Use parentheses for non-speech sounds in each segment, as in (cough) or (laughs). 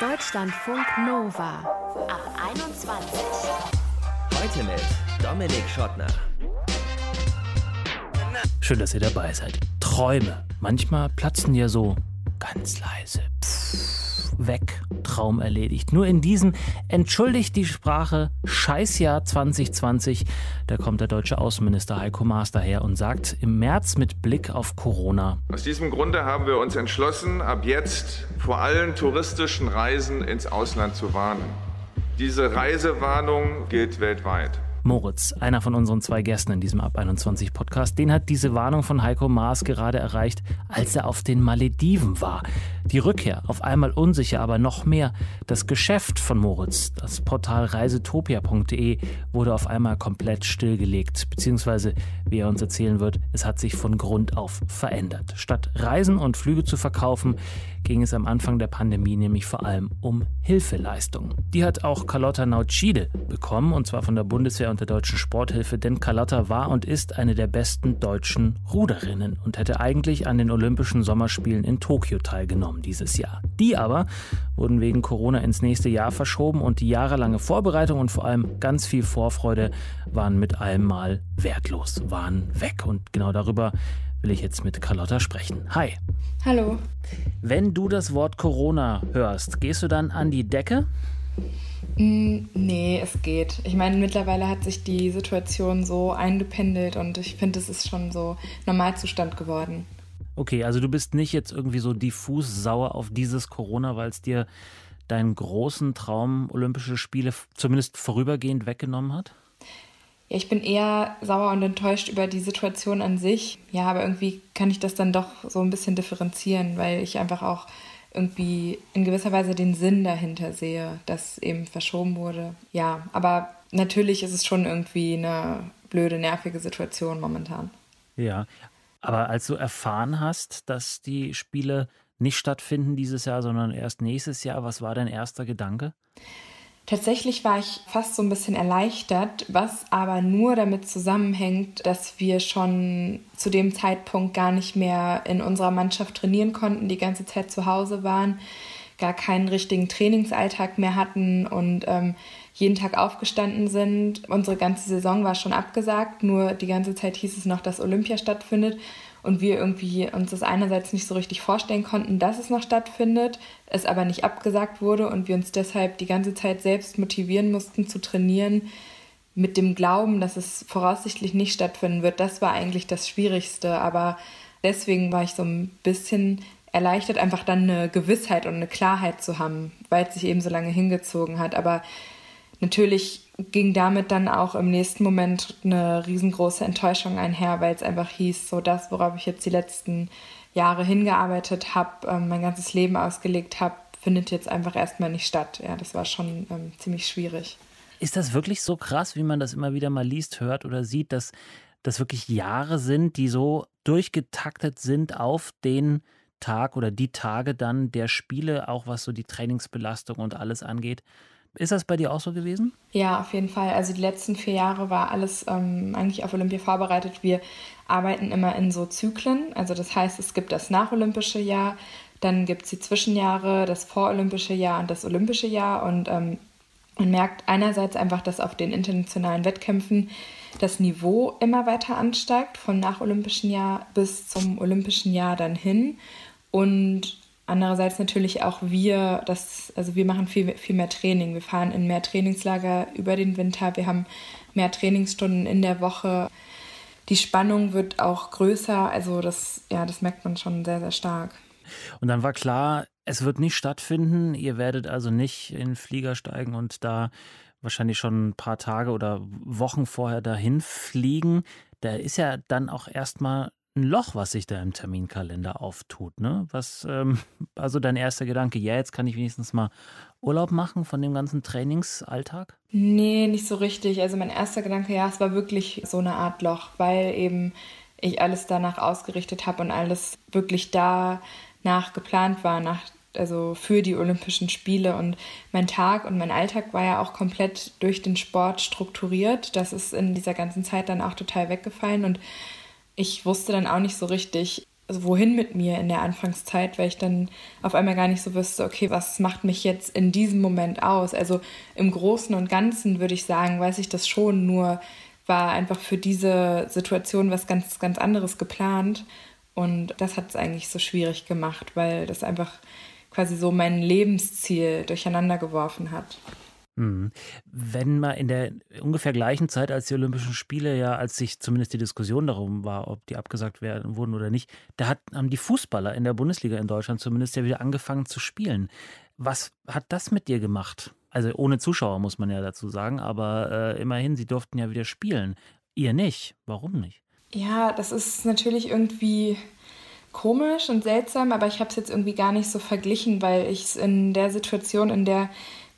Deutschlandfunk Nova ab 21. Heute mit Dominik Schottner. Schön, dass ihr dabei seid. Träume. Manchmal platzen ja so ganz leise. Pff, weg. Traum erledigt. Nur in diesem entschuldigt die Sprache Scheißjahr 2020. Da kommt der deutsche Außenminister Heiko Maas daher und sagt im März mit Blick auf Corona. Aus diesem Grunde haben wir uns entschlossen, ab jetzt vor allen touristischen Reisen ins Ausland zu warnen. Diese Reisewarnung gilt weltweit. Moritz, einer von unseren zwei Gästen in diesem Ab 21 Podcast, den hat diese Warnung von Heiko Maas gerade erreicht, als er auf den Malediven war. Die Rückkehr auf einmal unsicher, aber noch mehr. Das Geschäft von Moritz, das Portal reisetopia.de, wurde auf einmal komplett stillgelegt, beziehungsweise, wie er uns erzählen wird, es hat sich von Grund auf verändert. Statt Reisen und Flüge zu verkaufen, ging es am Anfang der Pandemie nämlich vor allem um Hilfeleistungen. Die hat auch Carlotta Nautschide bekommen, und zwar von der Bundeswehr und der Deutschen Sporthilfe, denn Carlotta war und ist eine der besten deutschen Ruderinnen und hätte eigentlich an den Olympischen Sommerspielen in Tokio teilgenommen dieses Jahr. Die aber wurden wegen Corona ins nächste Jahr verschoben und die jahrelange Vorbereitung und vor allem ganz viel Vorfreude waren mit allem Mal wertlos, waren weg. Und genau darüber will ich jetzt mit Carlotta sprechen. Hi. Hallo. Wenn du das Wort Corona hörst, gehst du dann an die Decke? Mm, nee, es geht. Ich meine, mittlerweile hat sich die Situation so eingependelt und ich finde, es ist schon so Normalzustand geworden. Okay, also du bist nicht jetzt irgendwie so diffus sauer auf dieses Corona, weil es dir deinen großen Traum Olympische Spiele zumindest vorübergehend weggenommen hat? Ja, ich bin eher sauer und enttäuscht über die Situation an sich. Ja, aber irgendwie kann ich das dann doch so ein bisschen differenzieren, weil ich einfach auch irgendwie in gewisser Weise den Sinn dahinter sehe, dass eben verschoben wurde. Ja, aber natürlich ist es schon irgendwie eine blöde, nervige Situation momentan. Ja, aber als du erfahren hast, dass die Spiele nicht stattfinden dieses Jahr, sondern erst nächstes Jahr, was war dein erster Gedanke? Tatsächlich war ich fast so ein bisschen erleichtert, was aber nur damit zusammenhängt, dass wir schon zu dem Zeitpunkt gar nicht mehr in unserer Mannschaft trainieren konnten, die ganze Zeit zu Hause waren, gar keinen richtigen Trainingsalltag mehr hatten und ähm, jeden Tag aufgestanden sind. Unsere ganze Saison war schon abgesagt, nur die ganze Zeit hieß es noch, dass Olympia stattfindet und wir irgendwie uns das einerseits nicht so richtig vorstellen konnten, dass es noch stattfindet, es aber nicht abgesagt wurde und wir uns deshalb die ganze Zeit selbst motivieren mussten zu trainieren mit dem Glauben, dass es voraussichtlich nicht stattfinden wird. Das war eigentlich das Schwierigste, aber deswegen war ich so ein bisschen erleichtert, einfach dann eine Gewissheit und eine Klarheit zu haben, weil es sich eben so lange hingezogen hat. Aber natürlich ging damit dann auch im nächsten Moment eine riesengroße Enttäuschung einher, weil es einfach hieß, so das, worauf ich jetzt die letzten Jahre hingearbeitet habe, ähm, mein ganzes Leben ausgelegt habe, findet jetzt einfach erstmal nicht statt. Ja, das war schon ähm, ziemlich schwierig. Ist das wirklich so krass, wie man das immer wieder mal liest, hört oder sieht, dass das wirklich Jahre sind, die so durchgetaktet sind auf den Tag oder die Tage dann der Spiele, auch was so die Trainingsbelastung und alles angeht? Ist das bei dir auch so gewesen? Ja, auf jeden Fall. Also die letzten vier Jahre war alles ähm, eigentlich auf Olympia vorbereitet. Wir arbeiten immer in so Zyklen. Also das heißt, es gibt das nacholympische Jahr, dann gibt es die Zwischenjahre, das vorolympische Jahr und das olympische Jahr. Und ähm, man merkt einerseits einfach, dass auf den internationalen Wettkämpfen das Niveau immer weiter ansteigt, vom nacholympischen Jahr bis zum olympischen Jahr dann hin. Und Andererseits natürlich auch wir, das, also wir machen viel, viel mehr Training. Wir fahren in mehr Trainingslager über den Winter. Wir haben mehr Trainingsstunden in der Woche. Die Spannung wird auch größer. Also das, ja, das merkt man schon sehr, sehr stark. Und dann war klar, es wird nicht stattfinden. Ihr werdet also nicht in den Flieger steigen und da wahrscheinlich schon ein paar Tage oder Wochen vorher dahin fliegen. Da ist ja dann auch erstmal ein Loch, was sich da im Terminkalender auftut. Ne? Was, ähm, (laughs) also dein erster Gedanke, ja, jetzt kann ich wenigstens mal Urlaub machen von dem ganzen Trainingsalltag? Nee, nicht so richtig. Also mein erster Gedanke, ja, es war wirklich so eine Art Loch, weil eben ich alles danach ausgerichtet habe und alles wirklich danach geplant war, nach, also für die Olympischen Spiele. Und mein Tag und mein Alltag war ja auch komplett durch den Sport strukturiert. Das ist in dieser ganzen Zeit dann auch total weggefallen und ich wusste dann auch nicht so richtig, also wohin mit mir in der Anfangszeit, weil ich dann auf einmal gar nicht so wüsste, okay, was macht mich jetzt in diesem Moment aus? Also im Großen und Ganzen würde ich sagen, weiß ich das schon, nur war einfach für diese Situation was ganz, ganz anderes geplant. Und das hat es eigentlich so schwierig gemacht, weil das einfach quasi so mein Lebensziel durcheinander geworfen hat. Mhm. Wenn man in der ungefähr gleichen Zeit als die Olympischen Spiele, ja, als sich zumindest die Diskussion darum war, ob die abgesagt werden wurden oder nicht, da hat, haben die Fußballer in der Bundesliga in Deutschland zumindest ja wieder angefangen zu spielen. Was hat das mit dir gemacht? Also ohne Zuschauer muss man ja dazu sagen, aber äh, immerhin, sie durften ja wieder spielen. Ihr nicht. Warum nicht? Ja, das ist natürlich irgendwie komisch und seltsam, aber ich habe es jetzt irgendwie gar nicht so verglichen, weil ich es in der Situation, in der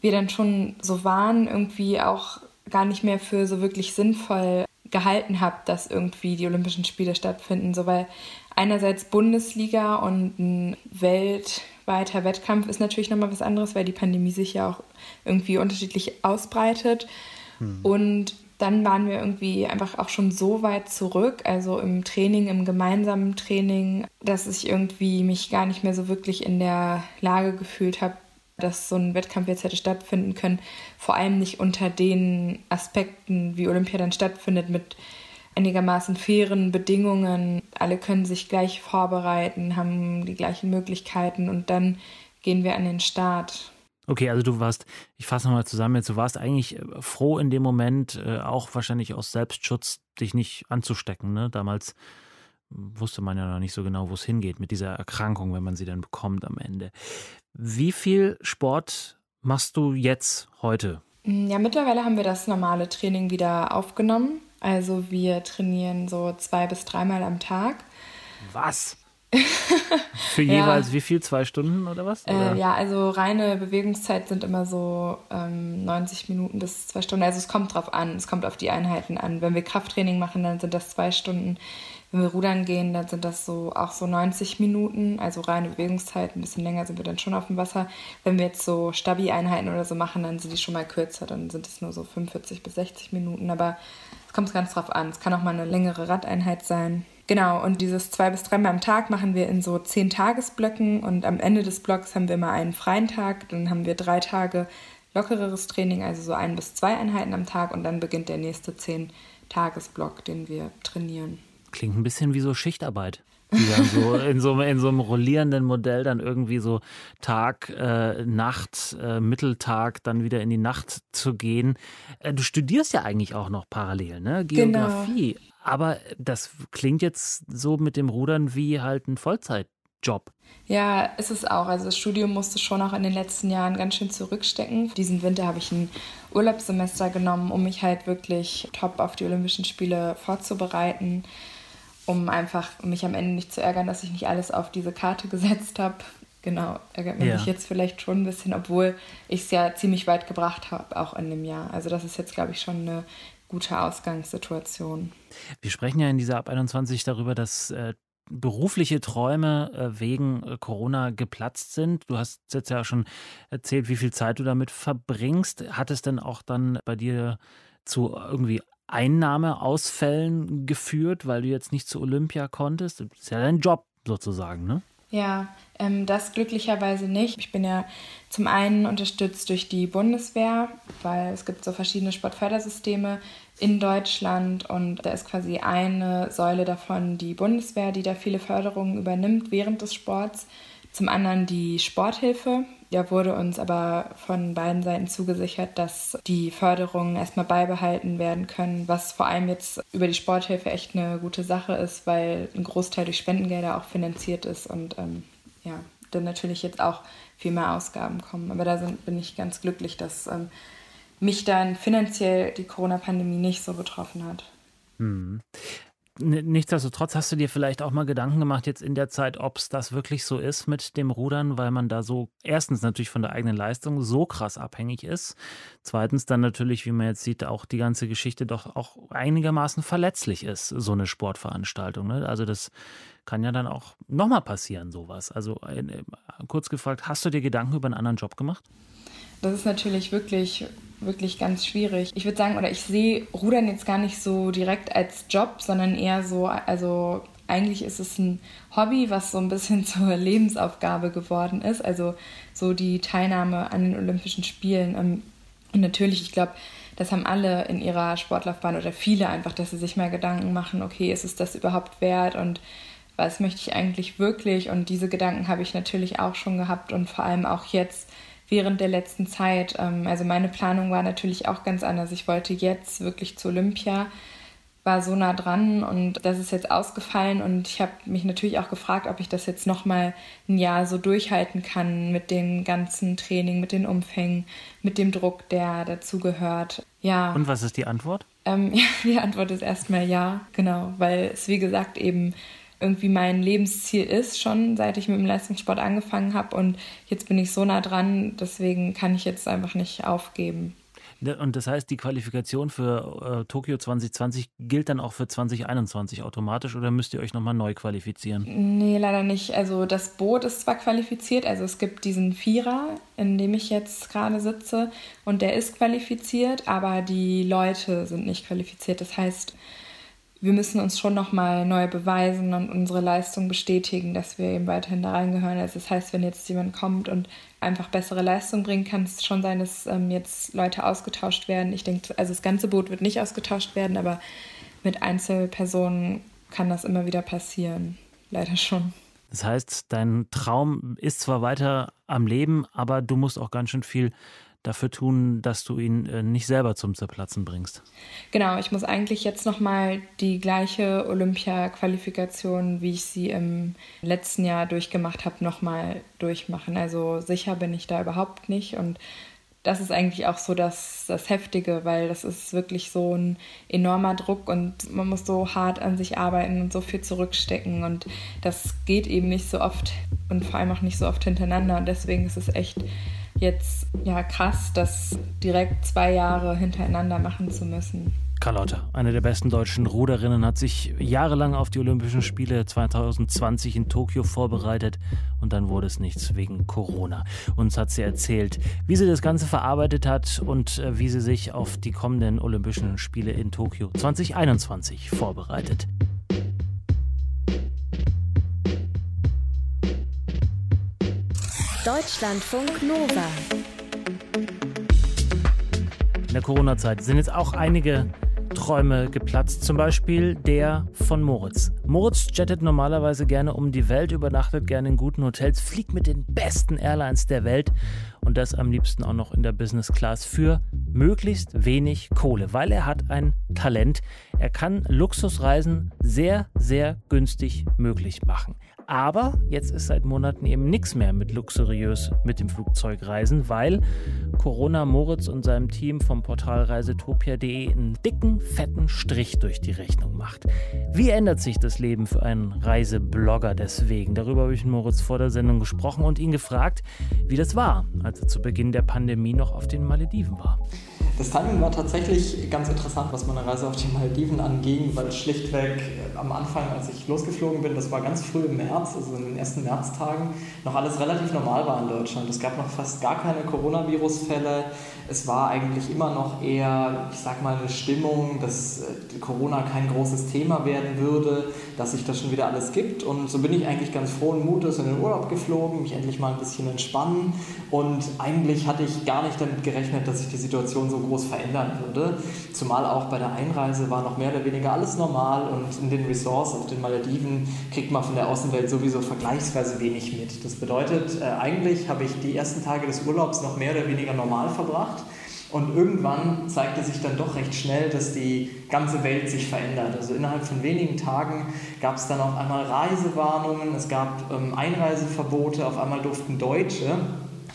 wir dann schon so waren, irgendwie auch gar nicht mehr für so wirklich sinnvoll gehalten habe, dass irgendwie die Olympischen Spiele stattfinden. So, weil einerseits Bundesliga und ein weltweiter Wettkampf ist natürlich nochmal was anderes, weil die Pandemie sich ja auch irgendwie unterschiedlich ausbreitet. Hm. Und dann waren wir irgendwie einfach auch schon so weit zurück, also im Training, im gemeinsamen Training, dass ich irgendwie mich gar nicht mehr so wirklich in der Lage gefühlt habe, dass so ein Wettkampf jetzt hätte stattfinden können. Vor allem nicht unter den Aspekten, wie Olympia dann stattfindet, mit einigermaßen fairen Bedingungen. Alle können sich gleich vorbereiten, haben die gleichen Möglichkeiten und dann gehen wir an den Start. Okay, also du warst, ich fasse nochmal zusammen jetzt, du warst eigentlich äh, froh in dem Moment, äh, auch wahrscheinlich aus Selbstschutz, dich nicht anzustecken. Ne? Damals wusste man ja noch nicht so genau, wo es hingeht mit dieser Erkrankung, wenn man sie dann bekommt am Ende. Wie viel Sport machst du jetzt heute? Ja, mittlerweile haben wir das normale Training wieder aufgenommen. Also wir trainieren so zwei bis dreimal am Tag. Was? (laughs) Für jeweils ja. wie viel? Zwei Stunden oder was? Oder? Äh, ja, also reine Bewegungszeit sind immer so ähm, 90 Minuten bis zwei Stunden. Also es kommt drauf an, es kommt auf die Einheiten an. Wenn wir Krafttraining machen, dann sind das zwei Stunden. Wenn wir rudern gehen, dann sind das so auch so 90 Minuten, also reine Bewegungszeit. Ein bisschen länger sind wir dann schon auf dem Wasser. Wenn wir jetzt so Stabi-Einheiten oder so machen, dann sind die schon mal kürzer. Dann sind es nur so 45 bis 60 Minuten. Aber es kommt ganz drauf an. Es kann auch mal eine längere Radeinheit sein. Genau, und dieses zwei bis dreimal am Tag machen wir in so zehn Tagesblöcken und am Ende des Blocks haben wir mal einen freien Tag, dann haben wir drei Tage lockereres Training, also so ein bis zwei Einheiten am Tag und dann beginnt der nächste zehn Tagesblock, den wir trainieren. Klingt ein bisschen wie so Schichtarbeit. Die dann so (laughs) in so, in so einem rollierenden Modell dann irgendwie so Tag, äh, Nacht, äh, Mitteltag, dann wieder in die Nacht zu gehen. Äh, du studierst ja eigentlich auch noch parallel, ne? Genau. Geografie. Genau. Aber das klingt jetzt so mit dem Rudern wie halt ein Vollzeitjob. Ja, ist es auch. Also das Studium musste schon auch in den letzten Jahren ganz schön zurückstecken. Diesen Winter habe ich ein Urlaubssemester genommen, um mich halt wirklich top auf die Olympischen Spiele vorzubereiten, um einfach mich am Ende nicht zu ärgern, dass ich nicht alles auf diese Karte gesetzt habe. Genau, ärgert ja. sich jetzt vielleicht schon ein bisschen, obwohl ich es ja ziemlich weit gebracht habe, auch in dem Jahr. Also das ist jetzt, glaube ich, schon eine gute Ausgangssituation. Wir sprechen ja in dieser Ab 21 darüber, dass äh, berufliche Träume äh, wegen äh, Corona geplatzt sind. Du hast jetzt ja schon erzählt, wie viel Zeit du damit verbringst. Hat es denn auch dann bei dir zu irgendwie Einnahmeausfällen geführt, weil du jetzt nicht zu Olympia konntest? Das ist ja dein Job sozusagen, ne? Ja, ähm, das glücklicherweise nicht. Ich bin ja zum einen unterstützt durch die Bundeswehr, weil es gibt so verschiedene Sportfördersysteme in Deutschland und da ist quasi eine Säule davon die Bundeswehr, die da viele Förderungen übernimmt während des Sports. Zum anderen die Sporthilfe. Da wurde uns aber von beiden Seiten zugesichert, dass die Förderungen erstmal beibehalten werden können, was vor allem jetzt über die Sporthilfe echt eine gute Sache ist, weil ein Großteil durch Spendengelder auch finanziert ist und ähm, ja, dann natürlich jetzt auch viel mehr Ausgaben kommen. Aber da sind, bin ich ganz glücklich, dass ähm, mich dann finanziell die Corona-Pandemie nicht so betroffen hat. Hm. Nichtsdestotrotz hast du dir vielleicht auch mal Gedanken gemacht jetzt in der Zeit, ob es das wirklich so ist mit dem Rudern, weil man da so erstens natürlich von der eigenen Leistung so krass abhängig ist. Zweitens dann natürlich, wie man jetzt sieht, auch die ganze Geschichte doch auch einigermaßen verletzlich ist, so eine Sportveranstaltung. Ne? Also das kann ja dann auch nochmal passieren, sowas. Also äh, kurz gefragt, hast du dir Gedanken über einen anderen Job gemacht? Das ist natürlich wirklich, wirklich ganz schwierig. Ich würde sagen, oder ich sehe Rudern jetzt gar nicht so direkt als Job, sondern eher so, also eigentlich ist es ein Hobby, was so ein bisschen (laughs) zur Lebensaufgabe geworden ist. Also so die Teilnahme an den Olympischen Spielen. Ähm, und natürlich, ich glaube, das haben alle in ihrer Sportlaufbahn oder viele einfach, dass sie sich mal Gedanken machen, okay, ist es das überhaupt wert und was möchte ich eigentlich wirklich? Und diese Gedanken habe ich natürlich auch schon gehabt und vor allem auch jetzt während der letzten Zeit. Ähm, also meine Planung war natürlich auch ganz anders. Ich wollte jetzt wirklich zu Olympia war so nah dran und das ist jetzt ausgefallen und ich habe mich natürlich auch gefragt, ob ich das jetzt noch mal ein Jahr so durchhalten kann mit dem ganzen Training, mit den Umfängen, mit dem Druck, der dazugehört. Ja. Und was ist die Antwort? Ähm, (laughs) ja, die Antwort ist erstmal ja, genau, weil es wie gesagt eben irgendwie mein Lebensziel ist, schon seit ich mit dem Leistungssport angefangen habe und jetzt bin ich so nah dran, deswegen kann ich jetzt einfach nicht aufgeben. Und das heißt, die Qualifikation für äh, Tokio 2020 gilt dann auch für 2021 automatisch oder müsst ihr euch nochmal neu qualifizieren? Nee, leider nicht. Also das Boot ist zwar qualifiziert, also es gibt diesen Vierer, in dem ich jetzt gerade sitze, und der ist qualifiziert, aber die Leute sind nicht qualifiziert. Das heißt, wir müssen uns schon nochmal neu beweisen und unsere Leistung bestätigen, dass wir eben weiterhin da reingehören. Also das heißt, wenn jetzt jemand kommt und einfach bessere Leistung bringen, kann es schon sein, dass ähm, jetzt Leute ausgetauscht werden. Ich denke, also das ganze Boot wird nicht ausgetauscht werden, aber mit Einzelpersonen kann das immer wieder passieren. Leider schon. Das heißt, dein Traum ist zwar weiter am Leben, aber du musst auch ganz schön viel dafür tun, dass du ihn äh, nicht selber zum Zerplatzen bringst. Genau, ich muss eigentlich jetzt nochmal die gleiche Olympia-Qualifikation, wie ich sie im letzten Jahr durchgemacht habe, nochmal durchmachen. Also sicher bin ich da überhaupt nicht und das ist eigentlich auch so das, das Heftige, weil das ist wirklich so ein enormer Druck und man muss so hart an sich arbeiten und so viel zurückstecken und das geht eben nicht so oft und vor allem auch nicht so oft hintereinander und deswegen ist es echt jetzt ja krass, das direkt zwei Jahre hintereinander machen zu müssen. Carlotta, eine der besten deutschen Ruderinnen, hat sich jahrelang auf die Olympischen Spiele 2020 in Tokio vorbereitet und dann wurde es nichts wegen Corona. Uns hat sie erzählt, wie sie das Ganze verarbeitet hat und äh, wie sie sich auf die kommenden Olympischen Spiele in Tokio 2021 vorbereitet. Deutschlandfunk Nova. In der Corona-Zeit sind jetzt auch einige Träume geplatzt, zum Beispiel der von Moritz. Moritz jettet normalerweise gerne um die Welt, übernachtet gerne in guten Hotels, fliegt mit den besten Airlines der Welt und das am liebsten auch noch in der Business Class für möglichst wenig Kohle, weil er hat ein Talent. Er kann Luxusreisen sehr, sehr günstig möglich machen. Aber jetzt ist seit Monaten eben nichts mehr mit luxuriös mit dem Flugzeug reisen, weil Corona Moritz und seinem Team vom Portal reisetopia.de einen dicken, fetten Strich durch die Rechnung macht. Wie ändert sich das Leben für einen Reiseblogger deswegen? Darüber habe ich mit Moritz vor der Sendung gesprochen und ihn gefragt, wie das war, als zu Beginn der Pandemie noch auf den Malediven war. Das Timing war tatsächlich ganz interessant, was meine Reise auf die Malediven anging, weil schlichtweg äh, am Anfang, als ich losgeflogen bin, das war ganz früh im März, also in den ersten Märztagen, noch alles relativ normal war in Deutschland. Es gab noch fast gar keine Coronavirus-Fälle. Es war eigentlich immer noch eher, ich sag mal, eine Stimmung, dass äh, Corona kein großes Thema werden würde, dass sich das schon wieder alles gibt. Und so bin ich eigentlich ganz frohen Mutes in den Urlaub geflogen, mich endlich mal ein bisschen entspannen. Und eigentlich hatte ich gar nicht damit gerechnet, dass sich die Situation so groß verändern würde. Zumal auch bei der Einreise war noch mehr oder weniger alles normal und in den Resorts auf den Malediven kriegt man von der Außenwelt sowieso vergleichsweise wenig mit. Das bedeutet, äh, eigentlich habe ich die ersten Tage des Urlaubs noch mehr oder weniger normal verbracht. Und irgendwann zeigte sich dann doch recht schnell, dass die ganze Welt sich verändert. Also innerhalb von wenigen Tagen gab es dann auf einmal Reisewarnungen, es gab ähm, Einreiseverbote, auf einmal durften Deutsche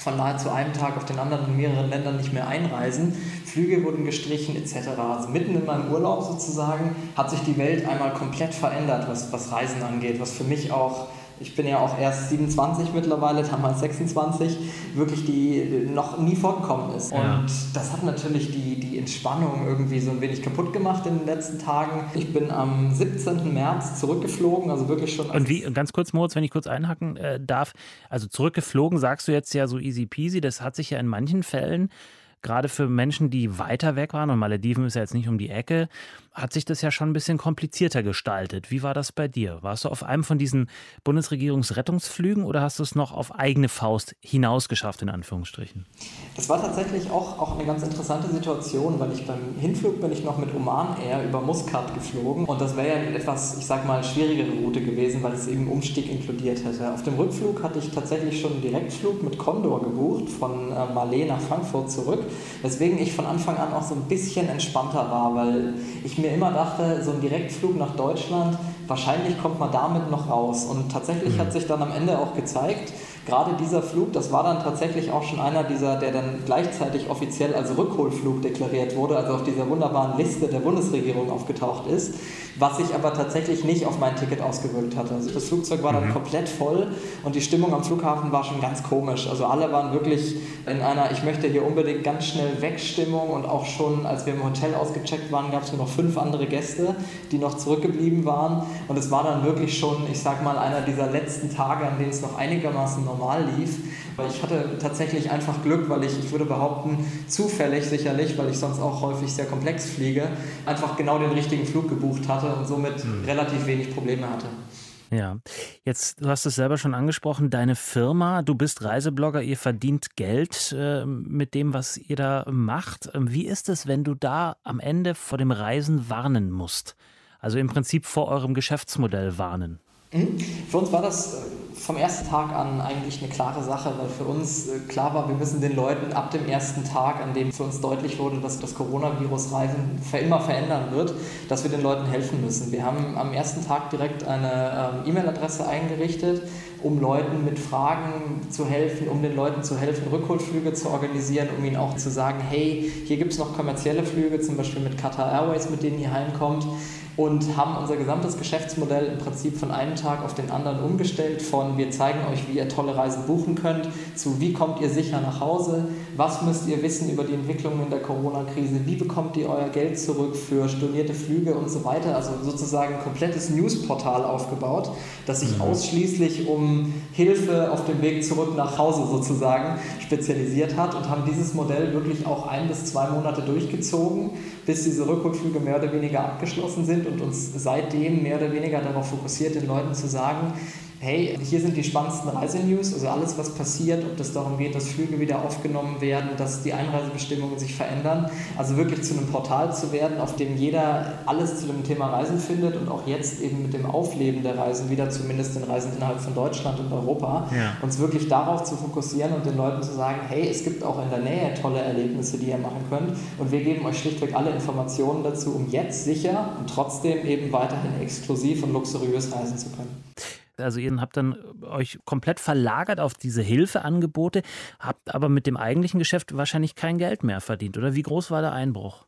von nahezu einem Tag auf den anderen in mehreren Ländern nicht mehr einreisen. Flüge wurden gestrichen etc. Also mitten in meinem Urlaub sozusagen hat sich die Welt einmal komplett verändert, was, was Reisen angeht, was für mich auch ich bin ja auch erst 27 mittlerweile, damals 26, wirklich die noch nie vorgekommen ist. Ja. Und das hat natürlich die, die Entspannung irgendwie so ein wenig kaputt gemacht in den letzten Tagen. Ich bin am 17. März zurückgeflogen, also wirklich schon. Und wie, ganz kurz, Moritz, wenn ich kurz einhaken äh, darf, also zurückgeflogen sagst du jetzt ja so easy peasy, das hat sich ja in manchen Fällen gerade für Menschen, die weiter weg waren, und Malediven ist ja jetzt nicht um die Ecke, hat sich das ja schon ein bisschen komplizierter gestaltet. Wie war das bei dir? Warst du auf einem von diesen Bundesregierungsrettungsflügen oder hast du es noch auf eigene Faust hinausgeschafft, in Anführungsstrichen? Das war tatsächlich auch, auch eine ganz interessante Situation, weil ich beim Hinflug bin ich noch mit Oman Air über Muscat geflogen und das wäre ja eine etwas, ich sag mal, schwierigere Route gewesen, weil es eben Umstieg inkludiert hätte. Auf dem Rückflug hatte ich tatsächlich schon einen Direktflug mit Condor gebucht, von äh, Malé nach Frankfurt zurück, weswegen ich von Anfang an auch so ein bisschen entspannter war, weil ich mir immer dachte, so ein Direktflug nach Deutschland, wahrscheinlich kommt man damit noch raus. Und tatsächlich mhm. hat sich dann am Ende auch gezeigt, gerade dieser Flug, das war dann tatsächlich auch schon einer dieser, der dann gleichzeitig offiziell als Rückholflug deklariert wurde, also auf dieser wunderbaren Liste der Bundesregierung aufgetaucht ist, was sich aber tatsächlich nicht auf mein Ticket ausgewirkt hatte. Also das Flugzeug war dann mhm. komplett voll und die Stimmung am Flughafen war schon ganz komisch. Also alle waren wirklich in einer, ich möchte hier unbedingt ganz schnell weg Stimmung und auch schon, als wir im Hotel ausgecheckt waren, gab es nur noch fünf andere Gäste, die noch zurückgeblieben waren und es war dann wirklich schon, ich sag mal, einer dieser letzten Tage, an denen es noch einigermaßen normal lief. Weil ich hatte tatsächlich einfach Glück, weil ich, ich würde behaupten, zufällig sicherlich, weil ich sonst auch häufig sehr komplex fliege, einfach genau den richtigen Flug gebucht hatte und somit mhm. relativ wenig Probleme hatte. Ja, jetzt, du hast es selber schon angesprochen, deine Firma, du bist Reiseblogger, ihr verdient Geld äh, mit dem, was ihr da macht. Ähm, wie ist es, wenn du da am Ende vor dem Reisen warnen musst? Also im Prinzip vor eurem Geschäftsmodell warnen? Mhm. Für uns war das äh, vom ersten Tag an eigentlich eine klare Sache, weil für uns äh, klar war, wir müssen den Leuten ab dem ersten Tag, an dem für uns deutlich wurde, dass das Coronavirus Reisen für immer verändern wird, dass wir den Leuten helfen müssen. Wir haben am ersten Tag direkt eine ähm, E-Mail-Adresse eingerichtet, um Leuten mit Fragen zu helfen, um den Leuten zu helfen, Rückholflüge zu organisieren, um ihnen auch zu sagen, hey, hier gibt es noch kommerzielle Flüge, zum Beispiel mit Qatar Airways, mit denen ihr heimkommt und haben unser gesamtes Geschäftsmodell im Prinzip von einem Tag auf den anderen umgestellt. Von wir zeigen euch, wie ihr tolle Reisen buchen könnt, zu wie kommt ihr sicher nach Hause, was müsst ihr wissen über die Entwicklungen in der Corona-Krise, wie bekommt ihr euer Geld zurück für stornierte Flüge und so weiter. Also sozusagen ein komplettes Newsportal aufgebaut, das sich mhm. ausschließlich um Hilfe auf dem Weg zurück nach Hause sozusagen spezialisiert hat und haben dieses Modell wirklich auch ein bis zwei Monate durchgezogen, bis diese Rückholflüge mehr oder weniger abgeschlossen sind und uns seitdem mehr oder weniger darauf fokussiert, den Leuten zu sagen, hey, hier sind die spannendsten Reisenews, also alles, was passiert, ob das darum geht, dass Flüge wieder aufgenommen werden, dass die Einreisebestimmungen sich verändern. Also wirklich zu einem Portal zu werden, auf dem jeder alles zu dem Thema Reisen findet und auch jetzt eben mit dem Aufleben der Reisen, wieder zumindest den Reisen innerhalb von Deutschland und Europa, ja. uns wirklich darauf zu fokussieren und den Leuten zu sagen, hey, es gibt auch in der Nähe tolle Erlebnisse, die ihr machen könnt und wir geben euch schlichtweg alle Informationen dazu, um jetzt sicher und trotzdem eben weiterhin exklusiv und luxuriös reisen zu können. Also ihr habt dann euch komplett verlagert auf diese Hilfeangebote, habt aber mit dem eigentlichen Geschäft wahrscheinlich kein Geld mehr verdient, oder wie groß war der Einbruch?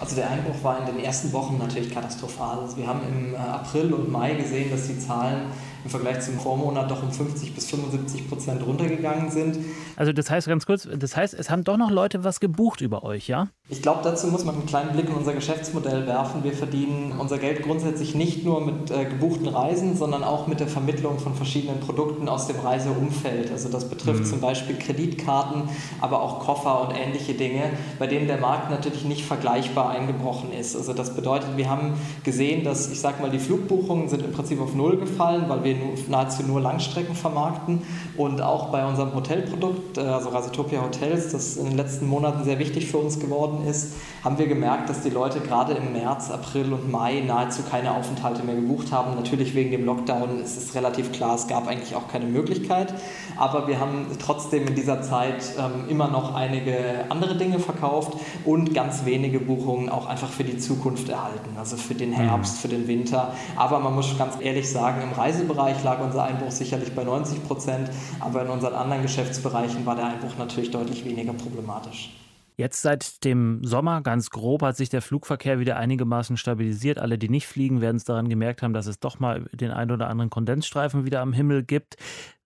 Also der Einbruch war in den ersten Wochen natürlich katastrophal. Also wir haben im äh, April und Mai gesehen, dass die Zahlen im Vergleich zum Vormonat doch um 50 bis 75 Prozent runtergegangen sind. Also das heißt ganz kurz, das heißt, es haben doch noch Leute was gebucht über euch, ja? Ich glaube, dazu muss man einen kleinen Blick in unser Geschäftsmodell werfen. Wir verdienen unser Geld grundsätzlich nicht nur mit äh, gebuchten Reisen, sondern auch mit der Vermittlung von verschiedenen Produkten aus dem Reiseumfeld. Also das betrifft mhm. zum Beispiel Kreditkarten, aber auch Koffer und ähnliche Dinge, bei denen der Markt natürlich nicht vergleichbar eingebrochen ist. Also das bedeutet, wir haben gesehen, dass ich sage mal, die Flugbuchungen sind im Prinzip auf Null gefallen, weil wir wir nahezu nur Langstrecken vermarkten und auch bei unserem Hotelprodukt, äh, also Rasitopia Hotels, das in den letzten Monaten sehr wichtig für uns geworden ist, haben wir gemerkt, dass die Leute gerade im März, April und Mai nahezu keine Aufenthalte mehr gebucht haben. Natürlich wegen dem Lockdown ist es relativ klar, es gab eigentlich auch keine Möglichkeit, aber wir haben trotzdem in dieser Zeit ähm, immer noch einige andere Dinge verkauft und ganz wenige Buchungen auch einfach für die Zukunft erhalten, also für den Herbst, mhm. für den Winter. Aber man muss ganz ehrlich sagen, im Reisebereich Bereich lag unser Einbruch sicherlich bei 90 Prozent, aber in unseren anderen Geschäftsbereichen war der Einbruch natürlich deutlich weniger problematisch. Jetzt seit dem Sommer, ganz grob, hat sich der Flugverkehr wieder einigermaßen stabilisiert. Alle, die nicht fliegen, werden es daran gemerkt haben, dass es doch mal den einen oder anderen Kondensstreifen wieder am Himmel gibt.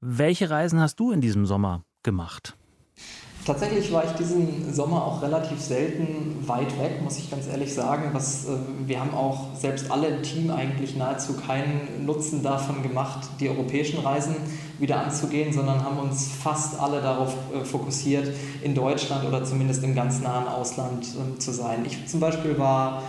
Welche Reisen hast du in diesem Sommer gemacht? Tatsächlich war ich diesen Sommer auch relativ selten weit weg, muss ich ganz ehrlich sagen. Was, äh, wir haben auch selbst alle im Team eigentlich nahezu keinen Nutzen davon gemacht, die europäischen Reisen wieder anzugehen, sondern haben uns fast alle darauf äh, fokussiert, in Deutschland oder zumindest im ganz nahen Ausland ähm, zu sein. Ich zum Beispiel war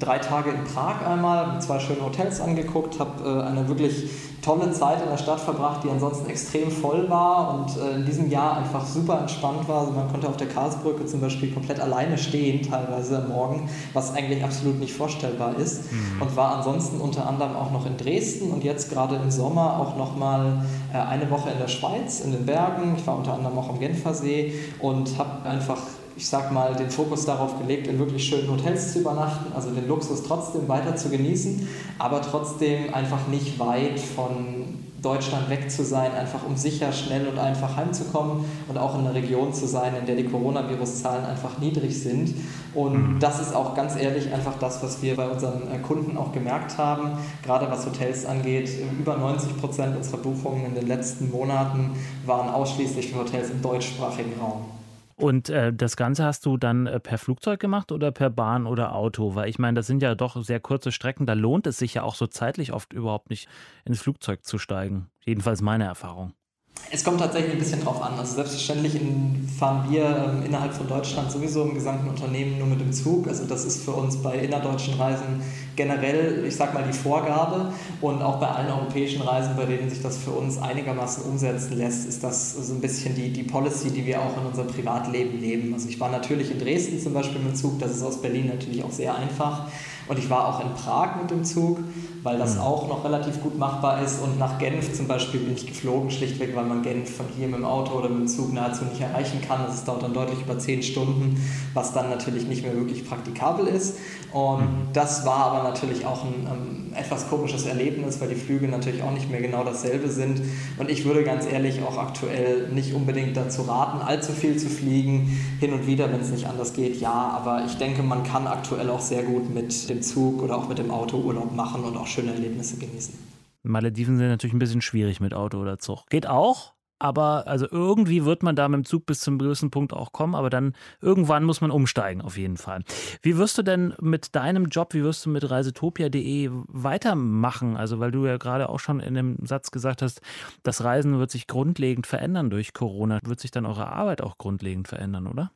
drei Tage in Prag einmal, zwei schönen Hotels angeguckt, habe äh, eine wirklich tolle Zeit in der Stadt verbracht, die ansonsten extrem voll war und äh, in diesem Jahr einfach super entspannt war. Also man konnte auf der Karlsbrücke zum Beispiel komplett alleine stehen, teilweise am Morgen, was eigentlich absolut nicht vorstellbar ist. Mhm. Und war ansonsten unter anderem auch noch in Dresden und jetzt gerade im Sommer auch nochmal äh, eine Woche in der Schweiz, in den Bergen. Ich war unter anderem auch am Genfersee und habe einfach ich sag mal, den Fokus darauf gelegt, in wirklich schönen Hotels zu übernachten, also den Luxus trotzdem weiter zu genießen, aber trotzdem einfach nicht weit von Deutschland weg zu sein, einfach um sicher, schnell und einfach heimzukommen und auch in einer Region zu sein, in der die Coronavirus-Zahlen einfach niedrig sind. Und mhm. das ist auch ganz ehrlich einfach das, was wir bei unseren äh, Kunden auch gemerkt haben, gerade was Hotels angeht. Über 90 Prozent unserer Buchungen in den letzten Monaten waren ausschließlich für Hotels im deutschsprachigen Raum. Und äh, das Ganze hast du dann äh, per Flugzeug gemacht oder per Bahn oder Auto? Weil ich meine, das sind ja doch sehr kurze Strecken. Da lohnt es sich ja auch so zeitlich oft überhaupt nicht, ins Flugzeug zu steigen. Jedenfalls meine Erfahrung. Es kommt tatsächlich ein bisschen drauf an. Also selbstverständlich fahren wir ähm, innerhalb von Deutschland sowieso im gesamten Unternehmen nur mit dem Zug. Also das ist für uns bei innerdeutschen Reisen generell, ich sag mal, die Vorgabe. Und auch bei allen europäischen Reisen, bei denen sich das für uns einigermaßen umsetzen lässt, ist das so ein bisschen die, die Policy, die wir auch in unserem Privatleben leben. Also ich war natürlich in Dresden zum Beispiel mit dem Zug, das ist aus Berlin natürlich auch sehr einfach. Und ich war auch in Prag mit dem Zug, weil das mhm. auch noch relativ gut machbar ist. Und nach Genf zum Beispiel bin ich geflogen, schlichtweg, weil man Genf von hier mit dem Auto oder mit dem Zug nahezu nicht erreichen kann. Das dauert dann deutlich über zehn Stunden, was dann natürlich nicht mehr wirklich praktikabel ist. Und mhm. das war aber natürlich auch ein ähm, etwas komisches Erlebnis, weil die Flüge natürlich auch nicht mehr genau dasselbe sind. Und ich würde ganz ehrlich auch aktuell nicht unbedingt dazu raten, allzu viel zu fliegen. Hin und wieder, wenn es nicht anders geht, ja. Aber ich denke, man kann aktuell auch sehr gut mit dem Zug oder auch mit dem Auto Urlaub machen und auch schöne Erlebnisse genießen. Malediven sind natürlich ein bisschen schwierig mit Auto oder Zug. Geht auch, aber also irgendwie wird man da mit dem Zug bis zum gewissen Punkt auch kommen, aber dann irgendwann muss man umsteigen, auf jeden Fall. Wie wirst du denn mit deinem Job, wie wirst du mit reisetopia.de weitermachen? Also, weil du ja gerade auch schon in dem Satz gesagt hast, das Reisen wird sich grundlegend verändern durch Corona. Wird sich dann eure Arbeit auch grundlegend verändern, oder?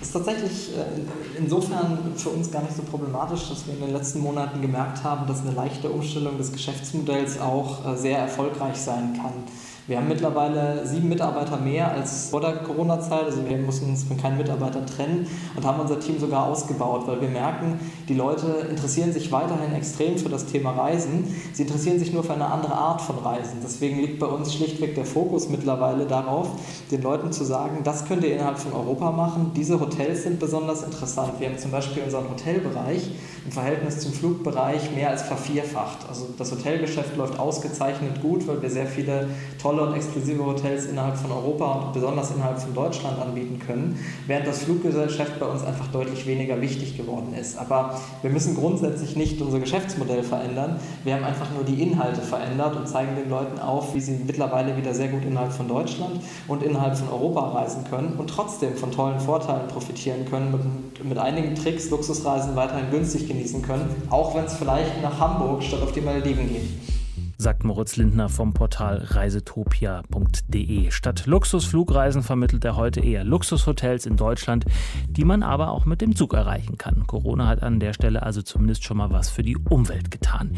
Ist tatsächlich äh, insofern für uns gar nicht so problematisch, dass wir in den letzten Monaten gemerkt haben, dass eine leichte Umstellung des Geschäftsmodells auch äh, sehr erfolgreich sein kann. Wir haben mittlerweile sieben Mitarbeiter mehr als vor der Corona-Zeit. Also wir mussten uns von keinen Mitarbeitern trennen und haben unser Team sogar ausgebaut, weil wir merken, die Leute interessieren sich weiterhin extrem für das Thema Reisen. Sie interessieren sich nur für eine andere Art von Reisen. Deswegen liegt bei uns schlichtweg der Fokus mittlerweile darauf, den Leuten zu sagen, das könnt ihr innerhalb von Europa machen. Diese Hotels sind besonders interessant. Wir haben zum Beispiel unseren Hotelbereich im Verhältnis zum Flugbereich mehr als vervierfacht. Also das Hotelgeschäft läuft ausgezeichnet gut, weil wir sehr viele tolle tolle und exklusive Hotels innerhalb von Europa und besonders innerhalb von Deutschland anbieten können, während das Fluggesellschaft bei uns einfach deutlich weniger wichtig geworden ist. Aber wir müssen grundsätzlich nicht unser Geschäftsmodell verändern. Wir haben einfach nur die Inhalte verändert und zeigen den Leuten auf, wie sie mittlerweile wieder sehr gut innerhalb von Deutschland und innerhalb von Europa reisen können und trotzdem von tollen Vorteilen profitieren können, mit, mit einigen Tricks Luxusreisen weiterhin günstig genießen können, auch wenn es vielleicht nach Hamburg statt auf die Malediven geht sagt Moritz Lindner vom Portal reisetopia.de. Statt Luxusflugreisen vermittelt er heute eher Luxushotels in Deutschland, die man aber auch mit dem Zug erreichen kann. Corona hat an der Stelle also zumindest schon mal was für die Umwelt getan.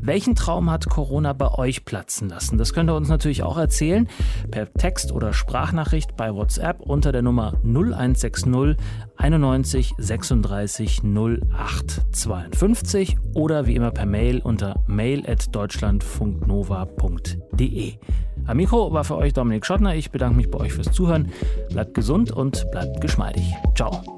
Welchen Traum hat Corona bei euch platzen lassen? Das könnt ihr uns natürlich auch erzählen per Text oder Sprachnachricht bei WhatsApp unter der Nummer 0160 91 36 08 52 oder wie immer per Mail unter mail@deutschlandfunknova.de. Am Mikro war für euch Dominik Schottner. Ich bedanke mich bei euch fürs Zuhören. Bleibt gesund und bleibt geschmeidig. Ciao.